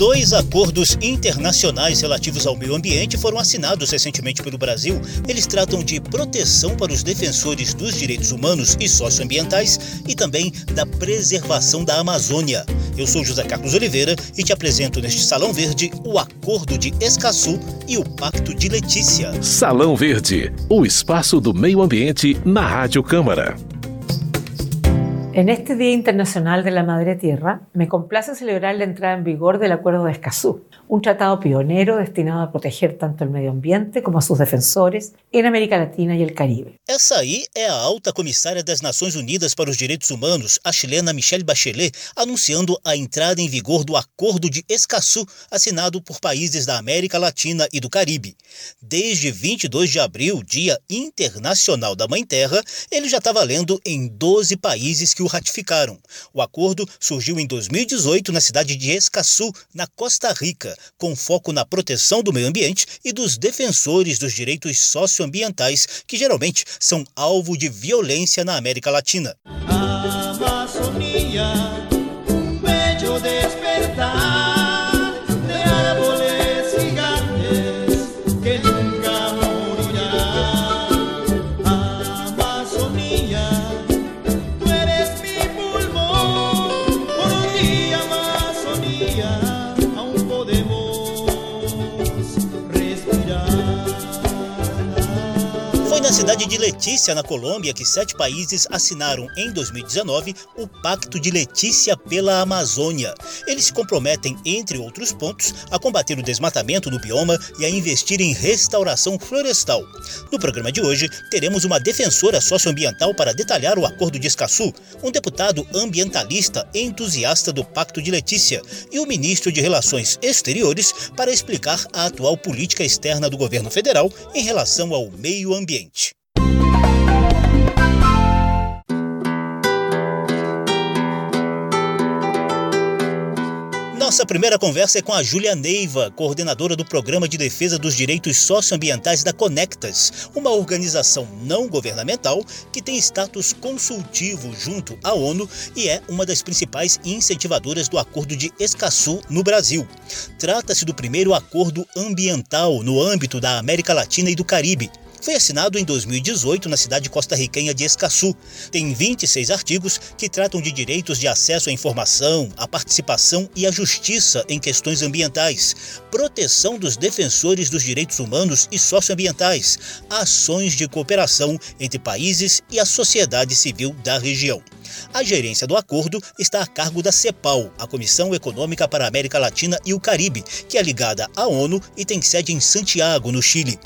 Dois acordos internacionais relativos ao meio ambiente foram assinados recentemente pelo Brasil. Eles tratam de proteção para os defensores dos direitos humanos e socioambientais e também da preservação da Amazônia. Eu sou José Carlos Oliveira e te apresento neste Salão Verde o Acordo de Escaçu e o Pacto de Letícia. Salão Verde, o espaço do meio ambiente na Rádio Câmara. En este Día Internacional de la Madre Tierra, me complace celebrar la entrada en vigor del Acuerdo de Escazú, un tratado pionero destinado a proteger tanto el medio ambiente como a sus defensores en América Latina y el Caribe. Essa aí é a alta comissária das Nações Unidas para os Direitos Humanos, a chilena Michelle Bachelet, anunciando a entrada em vigor do Acordo de Escazú, assinado por países da América Latina e do Caribe. Desde 22 de abril, Dia Internacional da Mãe Terra, ele já está valendo em 12 países que o ratificaram. O acordo surgiu em 2018 na cidade de Escazú, na Costa Rica, com foco na proteção do meio ambiente e dos defensores dos direitos socioambientais, que geralmente são alvo de violência na América Latina. Letícia, na Colômbia, que sete países assinaram em 2019 o Pacto de Letícia pela Amazônia. Eles se comprometem, entre outros pontos, a combater o desmatamento no bioma e a investir em restauração florestal. No programa de hoje, teremos uma defensora socioambiental para detalhar o Acordo de Escaçu, um deputado ambientalista entusiasta do Pacto de Letícia e o ministro de Relações Exteriores para explicar a atual política externa do governo federal em relação ao meio ambiente. Nossa primeira conversa é com a Júlia Neiva, coordenadora do Programa de Defesa dos Direitos Socioambientais da Conectas, uma organização não governamental que tem status consultivo junto à ONU e é uma das principais incentivadoras do Acordo de Escaçu no Brasil. Trata-se do primeiro acordo ambiental no âmbito da América Latina e do Caribe foi assinado em 2018 na cidade costarriquenha de Escaçu. Tem 26 artigos que tratam de direitos de acesso à informação, à participação e à justiça em questões ambientais, proteção dos defensores dos direitos humanos e socioambientais, ações de cooperação entre países e a sociedade civil da região. A gerência do acordo está a cargo da CEPAL, a Comissão Econômica para a América Latina e o Caribe, que é ligada à ONU e tem sede em Santiago, no Chile.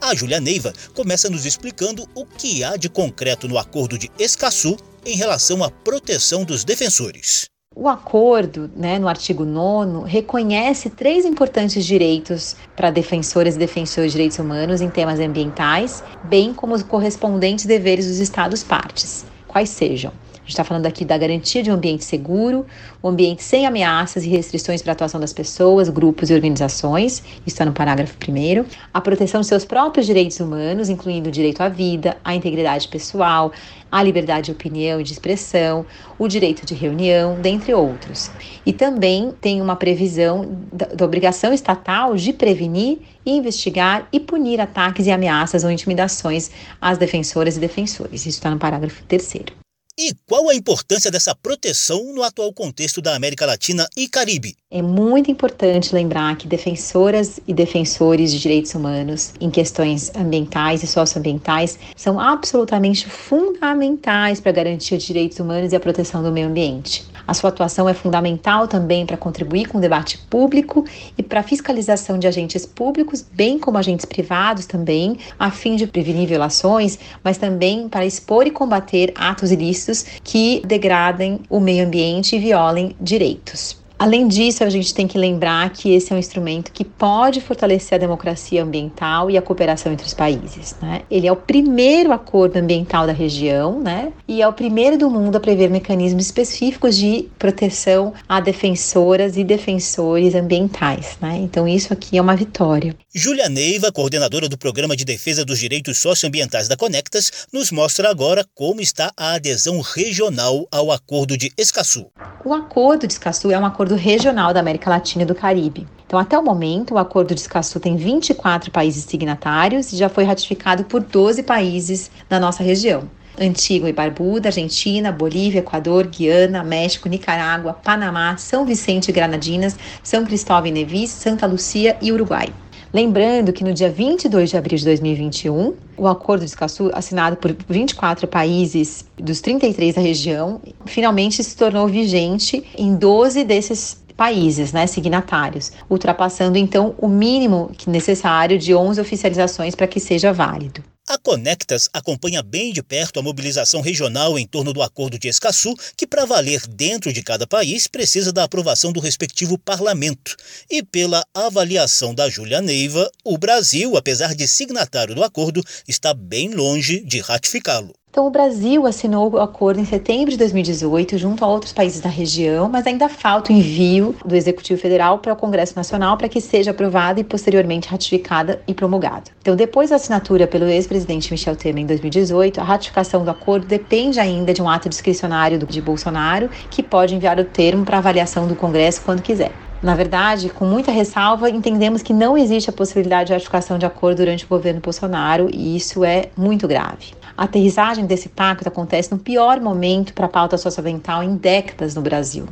A Júlia Neiva começa nos explicando o que há de concreto no acordo de Escaçu em relação à proteção dos defensores. O acordo, né, no artigo 9, reconhece três importantes direitos para defensoras e defensores de direitos humanos em temas ambientais, bem como os correspondentes deveres dos Estados-partes, quais sejam gente está falando aqui da garantia de um ambiente seguro, um ambiente sem ameaças e restrições para a atuação das pessoas, grupos e organizações, isso está no parágrafo 1. A proteção de seus próprios direitos humanos, incluindo o direito à vida, à integridade pessoal, a liberdade de opinião e de expressão, o direito de reunião, dentre outros. E também tem uma previsão da, da obrigação estatal de prevenir, investigar e punir ataques e ameaças ou intimidações às defensoras e defensores. Isso está no parágrafo 3. E qual a importância dessa proteção no atual contexto da América Latina e Caribe? É muito importante lembrar que defensoras e defensores de direitos humanos em questões ambientais e socioambientais são absolutamente fundamentais para garantir os direitos humanos e a proteção do meio ambiente. A sua atuação é fundamental também para contribuir com o debate público e para a fiscalização de agentes públicos, bem como agentes privados também, a fim de prevenir violações, mas também para expor e combater atos ilícitos que degradem o meio ambiente e violem direitos. Além disso, a gente tem que lembrar que esse é um instrumento que pode fortalecer a democracia ambiental e a cooperação entre os países. Né? Ele é o primeiro acordo ambiental da região né? e é o primeiro do mundo a prever mecanismos específicos de proteção a defensoras e defensores ambientais. Né? Então, isso aqui é uma vitória. Júlia Neiva, coordenadora do Programa de Defesa dos Direitos Socioambientais da Conectas, nos mostra agora como está a adesão regional ao Acordo de Escaçu. O Acordo de Escaçu é um acordo acordo regional da América Latina e do Caribe. Então, até o momento, o Acordo de Escazú tem 24 países signatários e já foi ratificado por 12 países da nossa região. Antigua e Barbuda, Argentina, Bolívia, Equador, Guiana, México, Nicarágua, Panamá, São Vicente e Granadinas, São Cristóvão e Nevis, Santa Lucia e Uruguai. Lembrando que no dia 22 de abril de 2021, o Acordo de Escazú, assinado por 24 países dos 33 da região, finalmente se tornou vigente em 12 desses países, né, signatários, ultrapassando então o mínimo necessário de 11 oficializações para que seja válido. A Conectas acompanha bem de perto a mobilização regional em torno do Acordo de Escaçu, que, para valer dentro de cada país, precisa da aprovação do respectivo parlamento. E pela avaliação da Júlia Neiva, o Brasil, apesar de signatário do acordo, está bem longe de ratificá-lo. Então, o Brasil assinou o acordo em setembro de 2018, junto a outros países da região, mas ainda falta o envio do Executivo Federal para o Congresso Nacional para que seja aprovada e posteriormente ratificada e promulgada. Então, depois da assinatura pelo ex-presidente Michel Temer em 2018, a ratificação do acordo depende ainda de um ato discricionário de Bolsonaro, que pode enviar o termo para avaliação do Congresso quando quiser. Na verdade, com muita ressalva, entendemos que não existe a possibilidade de ratificação de acordo durante o governo Bolsonaro e isso é muito grave. A aterrissagem desse pacto acontece no pior momento para a pauta socioambiental em décadas no Brasil.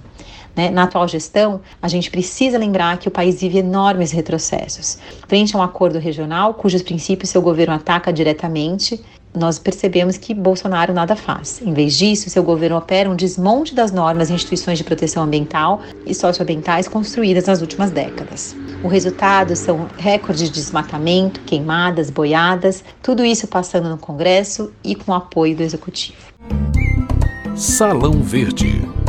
Né? Na atual gestão, a gente precisa lembrar que o país vive enormes retrocessos. Frente a um acordo regional, cujos princípios seu governo ataca diretamente, nós percebemos que Bolsonaro nada faz. Em vez disso, seu governo opera um desmonte das normas e instituições de proteção ambiental e socioambientais construídas nas últimas décadas. O resultado são recordes de desmatamento, queimadas, boiadas, tudo isso passando no Congresso e com apoio do Executivo. Salão Verde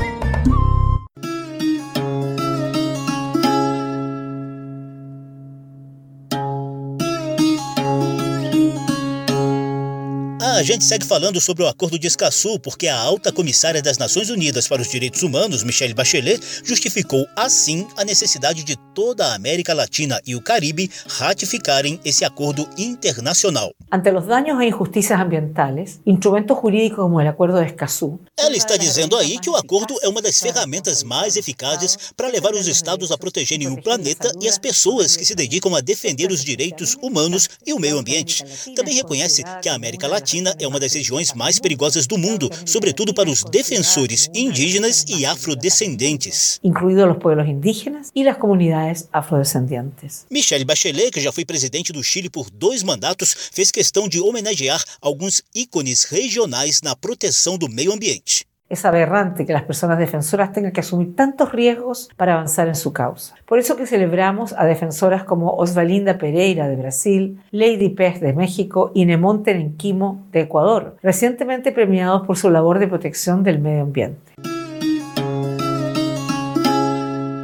A gente segue falando sobre o Acordo de Escaçu porque a alta comissária das Nações Unidas para os Direitos Humanos, Michelle Bachelet, justificou assim a necessidade de toda a América Latina e o Caribe ratificarem esse acordo internacional. Ante os danos e injustiças ambientais, instrumentos jurídicos como o Acordo de Escazú. Ela está dizendo aí que o acordo é uma das ferramentas mais eficazes para levar os estados a protegerem o planeta e as pessoas que se dedicam a defender os direitos humanos e o meio ambiente. Também reconhece que a América Latina é uma das regiões mais perigosas do mundo, sobretudo para os defensores indígenas e afrodescendentes. Incluídos os povos indígenas e as comunidades afrodescendentes. Michelle Bachelet, que já foi presidente do Chile por dois mandatos, fez questão de homenagear alguns ícones regionais na proteção do meio ambiente. Es aberrante que las personas defensoras tengan que asumir tantos riesgos para avanzar en su causa. Por eso que celebramos a defensoras como Osvalinda Pereira de Brasil, Lady Pez de México y Nemonte Nenquimo de Ecuador, recientemente premiados por su labor de protección del medio ambiente.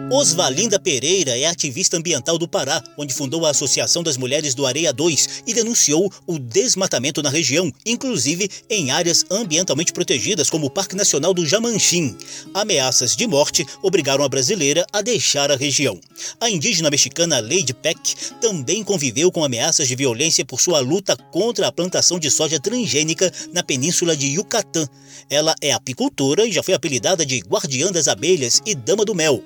Osvalinda Pereira é ativista ambiental do Pará, onde fundou a Associação das Mulheres do Areia 2 e denunciou o desmatamento na região, inclusive em áreas ambientalmente protegidas como o Parque Nacional do Jamanchim. Ameaças de morte obrigaram a brasileira a deixar a região. A indígena mexicana Lady Peck também conviveu com ameaças de violência por sua luta contra a plantação de soja transgênica na península de Yucatán. Ela é apicultora e já foi apelidada de Guardiã das Abelhas e Dama do Mel.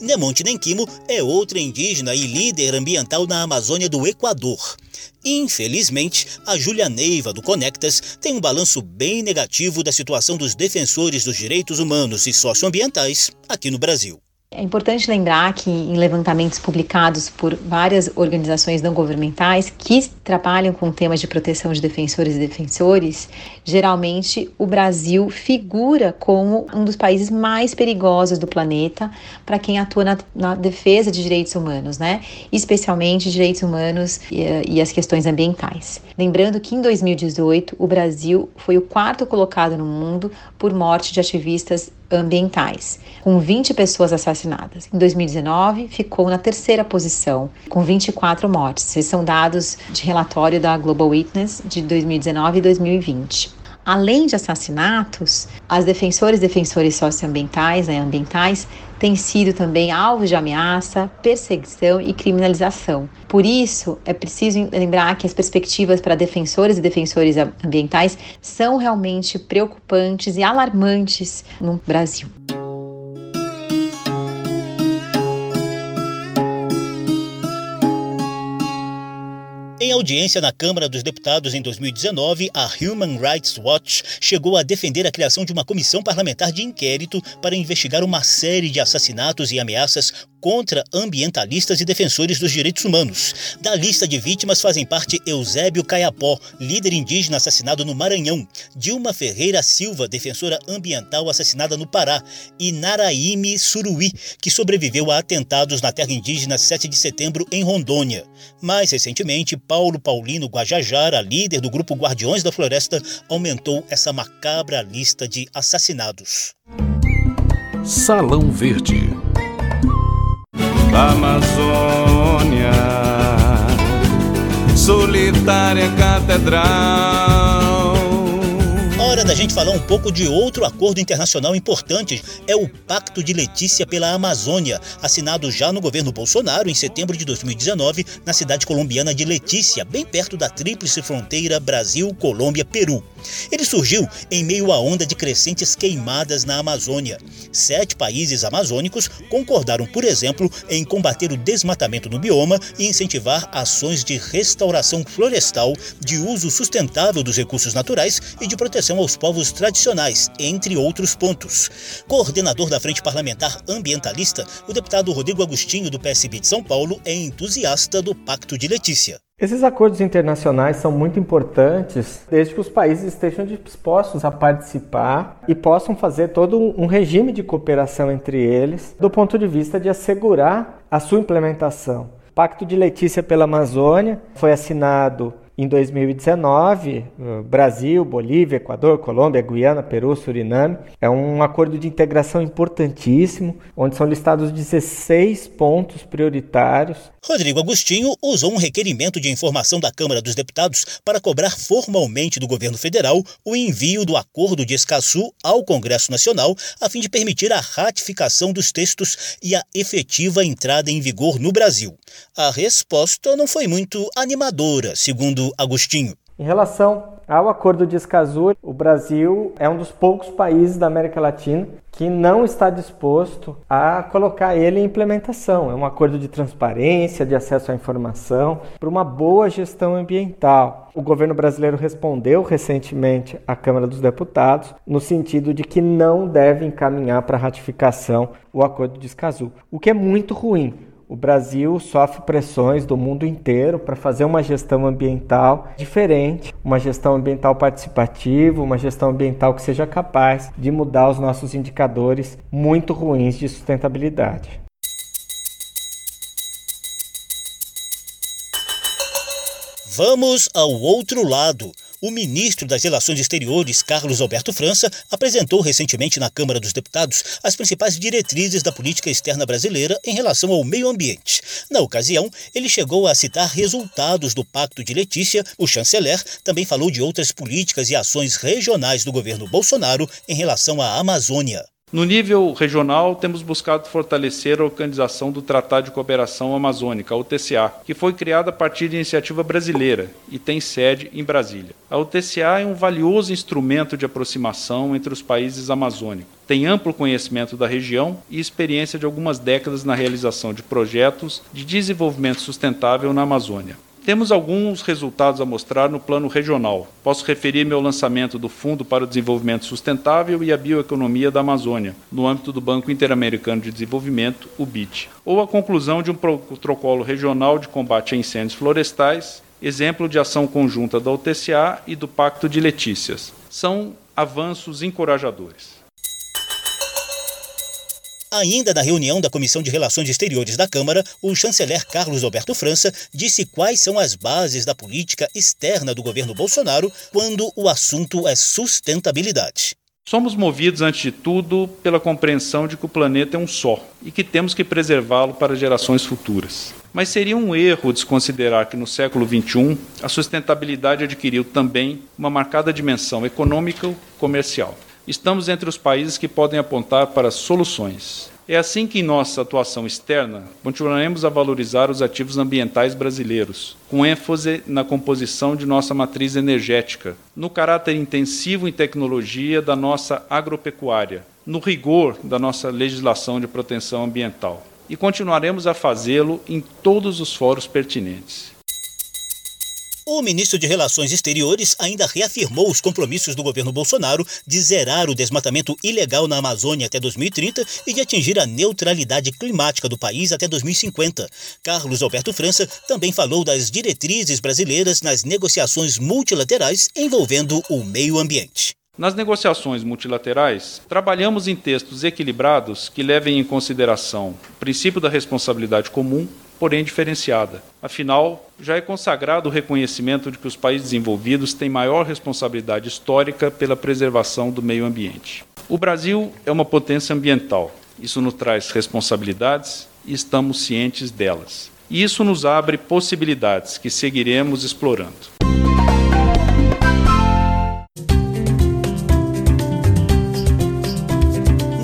Nemonte Nenquimo é outra indígena e líder ambiental na Amazônia do Equador. Infelizmente, a Júlia Neiva, do Conectas, tem um balanço bem negativo da situação dos defensores dos direitos humanos e socioambientais aqui no Brasil. É importante lembrar que em levantamentos publicados por várias organizações não governamentais que trabalham com temas de proteção de defensores e defensores, geralmente o Brasil figura como um dos países mais perigosos do planeta para quem atua na, na, defesa de direitos humanos, né? Especialmente direitos humanos e, e as questões ambientais. Lembrando que em 2018 o Brasil foi o quarto colocado no mundo por morte de ativistas ambientais, com 20 pessoas assassinadas. Em 2019, ficou na terceira posição, com 24 mortes. Esses são dados de relatório da Global Witness de 2019 e 2020. Além de assassinatos, as defensoras e defensores socioambientais, né, ambientais, têm sido também alvos de ameaça, perseguição e criminalização. Por isso, é preciso lembrar que as perspectivas para defensores e defensores ambientais são realmente preocupantes e alarmantes no Brasil. Em audiência na Câmara dos Deputados em 2019, a Human Rights Watch chegou a defender a criação de uma comissão parlamentar de inquérito para investigar uma série de assassinatos e ameaças contra ambientalistas e defensores dos direitos humanos. Da lista de vítimas fazem parte Eusébio Caiapó, líder indígena assassinado no Maranhão, Dilma Ferreira Silva, defensora ambiental assassinada no Pará, e Naraíme Suruí, que sobreviveu a atentados na terra indígena 7 de setembro em Rondônia. Mais recentemente, Paulo Paulino Guajajara, líder do grupo Guardiões da Floresta, aumentou essa macabra lista de assassinados. Salão Verde da Amazônia, solitária catedral hora da gente falar um pouco de outro acordo internacional importante, é o Pacto de Letícia pela Amazônia, assinado já no governo Bolsonaro em setembro de 2019 na cidade colombiana de Letícia, bem perto da tríplice fronteira Brasil, Colômbia, Peru. Ele surgiu em meio à onda de crescentes queimadas na Amazônia. Sete países amazônicos concordaram, por exemplo, em combater o desmatamento no bioma e incentivar ações de restauração florestal, de uso sustentável dos recursos naturais e de proteção aos povos tradicionais, entre outros pontos. Coordenador da Frente Parlamentar Ambientalista, o deputado Rodrigo Agostinho, do PSB de São Paulo, é entusiasta do Pacto de Letícia. Esses acordos internacionais são muito importantes desde que os países estejam dispostos a participar e possam fazer todo um regime de cooperação entre eles, do ponto de vista de assegurar a sua implementação. O Pacto de Letícia pela Amazônia foi assinado em 2019, Brasil, Bolívia, Equador, Colômbia, Guiana, Peru, Suriname. É um acordo de integração importantíssimo, onde são listados 16 pontos prioritários. Rodrigo Agostinho usou um requerimento de informação da Câmara dos Deputados para cobrar formalmente do governo federal o envio do Acordo de Escaçu ao Congresso Nacional, a fim de permitir a ratificação dos textos e a efetiva entrada em vigor no Brasil. A resposta não foi muito animadora, segundo Agostinho. Em relação ao Acordo de Escazú, o Brasil é um dos poucos países da América Latina que não está disposto a colocar ele em implementação. É um acordo de transparência, de acesso à informação, para uma boa gestão ambiental. O governo brasileiro respondeu recentemente à Câmara dos Deputados no sentido de que não deve encaminhar para ratificação o Acordo de Escazú, o que é muito ruim o Brasil sofre pressões do mundo inteiro para fazer uma gestão ambiental diferente, uma gestão ambiental participativa, uma gestão ambiental que seja capaz de mudar os nossos indicadores muito ruins de sustentabilidade. Vamos ao outro lado. O ministro das Relações Exteriores, Carlos Alberto França, apresentou recentemente na Câmara dos Deputados as principais diretrizes da política externa brasileira em relação ao meio ambiente. Na ocasião, ele chegou a citar resultados do Pacto de Letícia. O chanceler também falou de outras políticas e ações regionais do governo Bolsonaro em relação à Amazônia. No nível regional, temos buscado fortalecer a organização do Tratado de Cooperação Amazônica, a UTCA, que foi criada a partir de iniciativa brasileira e tem sede em Brasília. A UTCA é um valioso instrumento de aproximação entre os países amazônicos. Tem amplo conhecimento da região e experiência de algumas décadas na realização de projetos de desenvolvimento sustentável na Amazônia. Temos alguns resultados a mostrar no plano regional. Posso referir-me ao lançamento do Fundo para o Desenvolvimento Sustentável e a Bioeconomia da Amazônia, no âmbito do Banco Interamericano de Desenvolvimento, o BID, ou a conclusão de um protocolo regional de combate a incêndios florestais, exemplo de ação conjunta da UTCA e do Pacto de Letícias. São avanços encorajadores. Ainda na reunião da Comissão de Relações Exteriores da Câmara, o chanceler Carlos Alberto França disse quais são as bases da política externa do governo Bolsonaro quando o assunto é sustentabilidade. Somos movidos, antes de tudo, pela compreensão de que o planeta é um só e que temos que preservá-lo para gerações futuras. Mas seria um erro desconsiderar que no século XXI a sustentabilidade adquiriu também uma marcada dimensão econômica-comercial estamos entre os países que podem apontar para soluções. É assim que, em nossa atuação externa, continuaremos a valorizar os ativos ambientais brasileiros, com ênfase na composição de nossa matriz energética, no caráter intensivo em tecnologia da nossa agropecuária, no rigor da nossa legislação de proteção ambiental. E continuaremos a fazê-lo em todos os fóruns pertinentes. O ministro de Relações Exteriores ainda reafirmou os compromissos do governo Bolsonaro de zerar o desmatamento ilegal na Amazônia até 2030 e de atingir a neutralidade climática do país até 2050. Carlos Alberto França também falou das diretrizes brasileiras nas negociações multilaterais envolvendo o meio ambiente. Nas negociações multilaterais, trabalhamos em textos equilibrados que levem em consideração o princípio da responsabilidade comum, porém diferenciada. Afinal, já é consagrado o reconhecimento de que os países desenvolvidos têm maior responsabilidade histórica pela preservação do meio ambiente. O Brasil é uma potência ambiental. Isso nos traz responsabilidades e estamos cientes delas. E isso nos abre possibilidades que seguiremos explorando.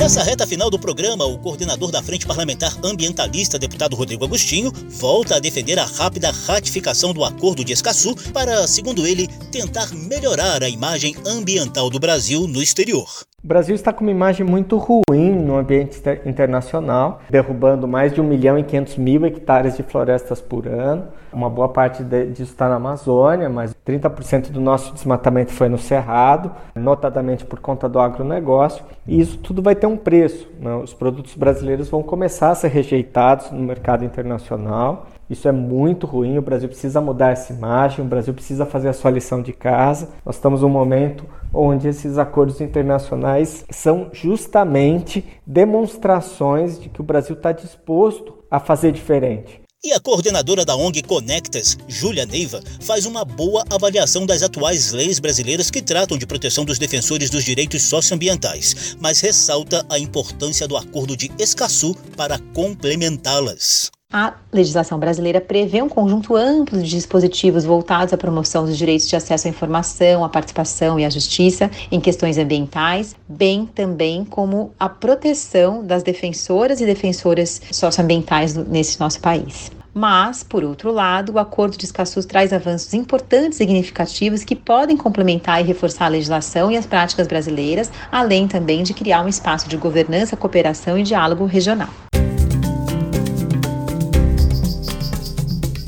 Nessa reta final do programa, o coordenador da Frente Parlamentar Ambientalista, deputado Rodrigo Agostinho, volta a defender a rápida ratificação do Acordo de Escaçu para, segundo ele, tentar melhorar a imagem ambiental do Brasil no exterior. O Brasil está com uma imagem muito ruim no ambiente internacional, derrubando mais de 1 milhão e 500 mil hectares de florestas por ano. Uma boa parte disso está na Amazônia, mas 30% do nosso desmatamento foi no Cerrado, notadamente por conta do agronegócio. E isso tudo vai ter um preço. Né? Os produtos brasileiros vão começar a ser rejeitados no mercado internacional. Isso é muito ruim. O Brasil precisa mudar essa imagem, o Brasil precisa fazer a sua lição de casa. Nós estamos num momento onde esses acordos internacionais são justamente demonstrações de que o Brasil está disposto a fazer diferente. E a coordenadora da ONG Conectas, Júlia Neiva, faz uma boa avaliação das atuais leis brasileiras que tratam de proteção dos defensores dos direitos socioambientais, mas ressalta a importância do Acordo de Escaçu para complementá-las. A legislação brasileira prevê um conjunto amplo de dispositivos voltados à promoção dos direitos de acesso à informação, à participação e à justiça em questões ambientais, bem também como a proteção das defensoras e defensoras socioambientais nesse nosso país. Mas, por outro lado, o Acordo de Escaçu traz avanços importantes e significativos que podem complementar e reforçar a legislação e as práticas brasileiras, além também de criar um espaço de governança, cooperação e diálogo regional.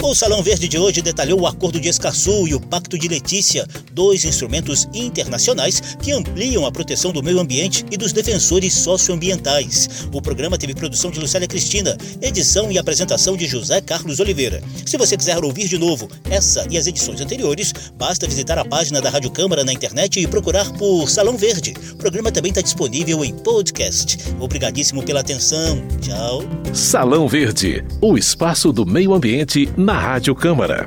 O Salão Verde de hoje detalhou o Acordo de Escaçu e o Pacto de Letícia, dois instrumentos internacionais que ampliam a proteção do meio ambiente e dos defensores socioambientais. O programa teve produção de Lucélia Cristina, edição e apresentação de José Carlos Oliveira. Se você quiser ouvir de novo essa e as edições anteriores, basta visitar a página da Rádio Câmara na internet e procurar por Salão Verde. O programa também está disponível em podcast. Obrigadíssimo pela atenção. Tchau. Salão Verde, o espaço do meio ambiente na Rádio Câmara.